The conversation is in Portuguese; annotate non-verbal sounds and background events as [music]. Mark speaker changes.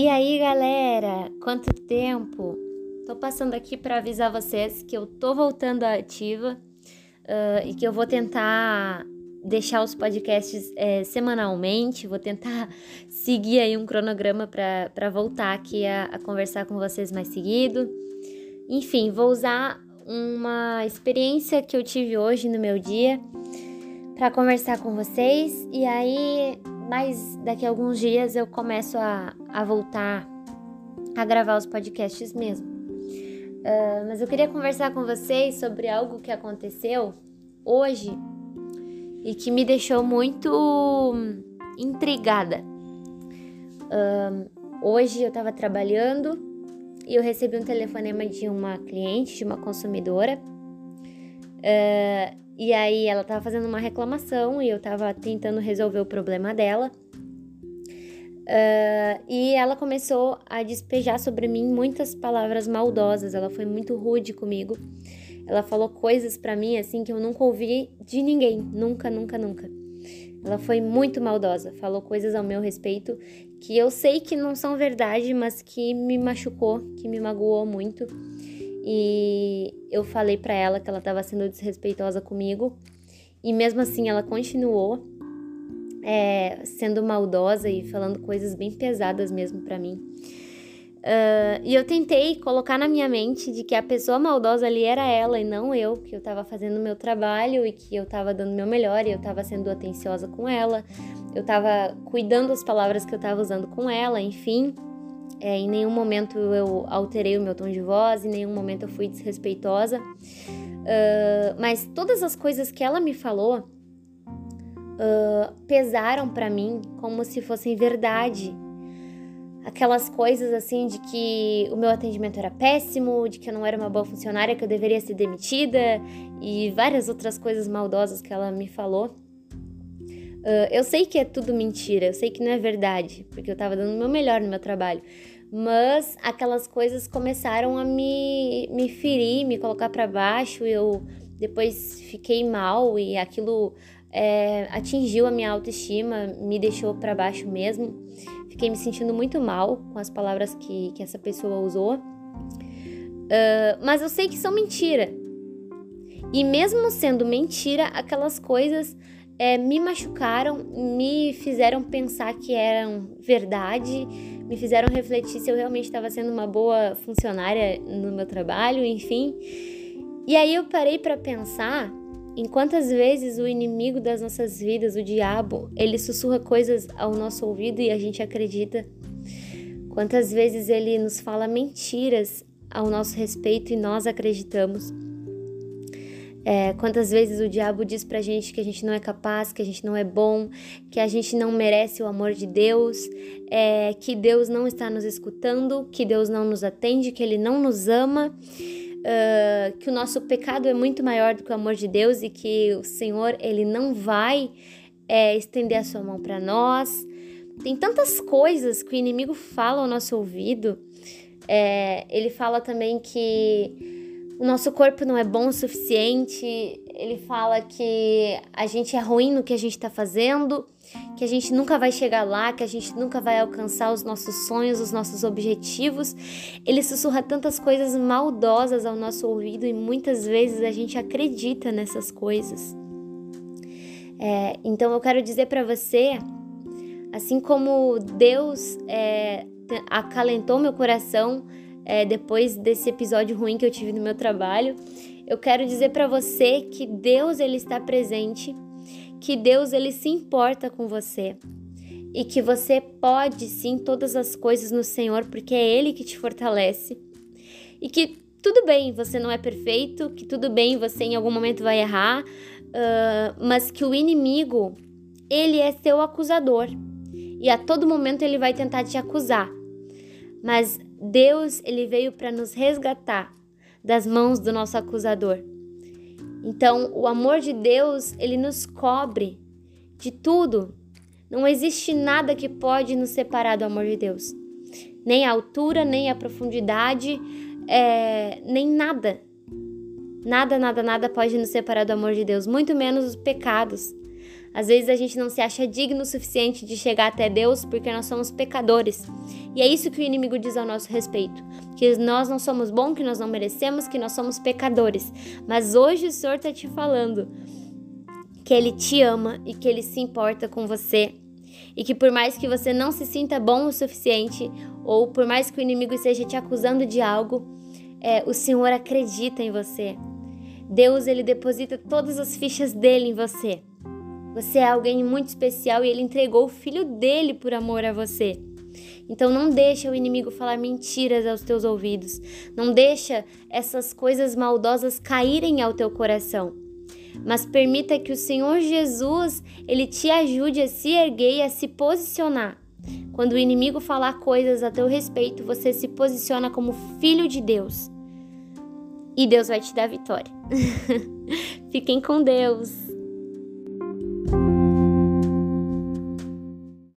Speaker 1: E aí, galera, quanto tempo? Tô passando aqui para avisar vocês que eu tô voltando à ativa uh, e que eu vou tentar deixar os podcasts é, semanalmente, vou tentar [laughs] seguir aí um cronograma para voltar aqui a, a conversar com vocês mais seguido. Enfim, vou usar uma experiência que eu tive hoje no meu dia para conversar com vocês e aí mas daqui a alguns dias eu começo a, a voltar a gravar os podcasts mesmo. Uh, mas eu queria conversar com vocês sobre algo que aconteceu hoje e que me deixou muito intrigada. Uh, hoje eu estava trabalhando e eu recebi um telefonema de uma cliente, de uma consumidora. Uh, e aí ela tava fazendo uma reclamação e eu tava tentando resolver o problema dela. Uh, e ela começou a despejar sobre mim muitas palavras maldosas. Ela foi muito rude comigo. Ela falou coisas para mim assim que eu nunca ouvi de ninguém, nunca, nunca, nunca. Ela foi muito maldosa, falou coisas ao meu respeito que eu sei que não são verdade, mas que me machucou, que me magoou muito. E eu falei para ela que ela estava sendo desrespeitosa comigo. E mesmo assim ela continuou é, sendo maldosa e falando coisas bem pesadas mesmo para mim. Uh, e eu tentei colocar na minha mente de que a pessoa maldosa ali era ela e não eu, que eu estava fazendo meu trabalho e que eu estava dando meu melhor e eu estava sendo atenciosa com ela, eu estava cuidando das palavras que eu estava usando com ela, enfim. É, em nenhum momento eu alterei o meu tom de voz, em nenhum momento eu fui desrespeitosa. Uh, mas todas as coisas que ela me falou uh, pesaram para mim como se fossem verdade. Aquelas coisas assim de que o meu atendimento era péssimo, de que eu não era uma boa funcionária, que eu deveria ser demitida e várias outras coisas maldosas que ela me falou. Uh, eu sei que é tudo mentira, eu sei que não é verdade, porque eu tava dando o meu melhor no meu trabalho. Mas aquelas coisas começaram a me, me ferir, me colocar para baixo. Eu depois fiquei mal e aquilo é, atingiu a minha autoestima, me deixou para baixo mesmo. Fiquei me sentindo muito mal com as palavras que, que essa pessoa usou. Uh, mas eu sei que são mentira. E mesmo sendo mentira, aquelas coisas é, me machucaram, me fizeram pensar que eram verdade, me fizeram refletir se eu realmente estava sendo uma boa funcionária no meu trabalho, enfim. E aí eu parei para pensar em quantas vezes o inimigo das nossas vidas, o diabo, ele sussurra coisas ao nosso ouvido e a gente acredita. Quantas vezes ele nos fala mentiras ao nosso respeito e nós acreditamos. É, quantas vezes o diabo diz pra gente que a gente não é capaz, que a gente não é bom, que a gente não merece o amor de Deus, é, que Deus não está nos escutando, que Deus não nos atende, que Ele não nos ama, uh, que o nosso pecado é muito maior do que o amor de Deus e que o Senhor Ele não vai é, estender a sua mão para nós. Tem tantas coisas que o inimigo fala ao nosso ouvido. É, ele fala também que o nosso corpo não é bom o suficiente, ele fala que a gente é ruim no que a gente está fazendo, que a gente nunca vai chegar lá, que a gente nunca vai alcançar os nossos sonhos, os nossos objetivos. Ele sussurra tantas coisas maldosas ao nosso ouvido e muitas vezes a gente acredita nessas coisas. É, então eu quero dizer para você, assim como Deus é, acalentou meu coração é, depois desse episódio ruim que eu tive no meu trabalho, eu quero dizer para você que Deus ele está presente, que Deus ele se importa com você e que você pode sim todas as coisas no Senhor, porque é Ele que te fortalece e que tudo bem, você não é perfeito, que tudo bem, você em algum momento vai errar, uh, mas que o inimigo ele é seu acusador e a todo momento ele vai tentar te acusar. Mas Deus, ele veio para nos resgatar das mãos do nosso acusador. Então, o amor de Deus, ele nos cobre de tudo. Não existe nada que pode nos separar do amor de Deus. Nem a altura, nem a profundidade, é, nem nada. Nada, nada, nada pode nos separar do amor de Deus, muito menos os pecados. Às vezes a gente não se acha digno o suficiente de chegar até Deus porque nós somos pecadores. E é isso que o inimigo diz ao nosso respeito: que nós não somos bons, que nós não merecemos, que nós somos pecadores. Mas hoje o Senhor está te falando que Ele te ama e que Ele se importa com você. E que por mais que você não se sinta bom o suficiente, ou por mais que o inimigo esteja te acusando de algo, é, o Senhor acredita em você. Deus ele deposita todas as fichas dele em você. Você é alguém muito especial e ele entregou o filho dele por amor a você. Então não deixa o inimigo falar mentiras aos teus ouvidos. Não deixa essas coisas maldosas caírem ao teu coração. Mas permita que o Senhor Jesus, ele te ajude a se erguer e a se posicionar. Quando o inimigo falar coisas a teu respeito, você se posiciona como filho de Deus. E Deus vai te dar vitória. [laughs] Fiquem com Deus.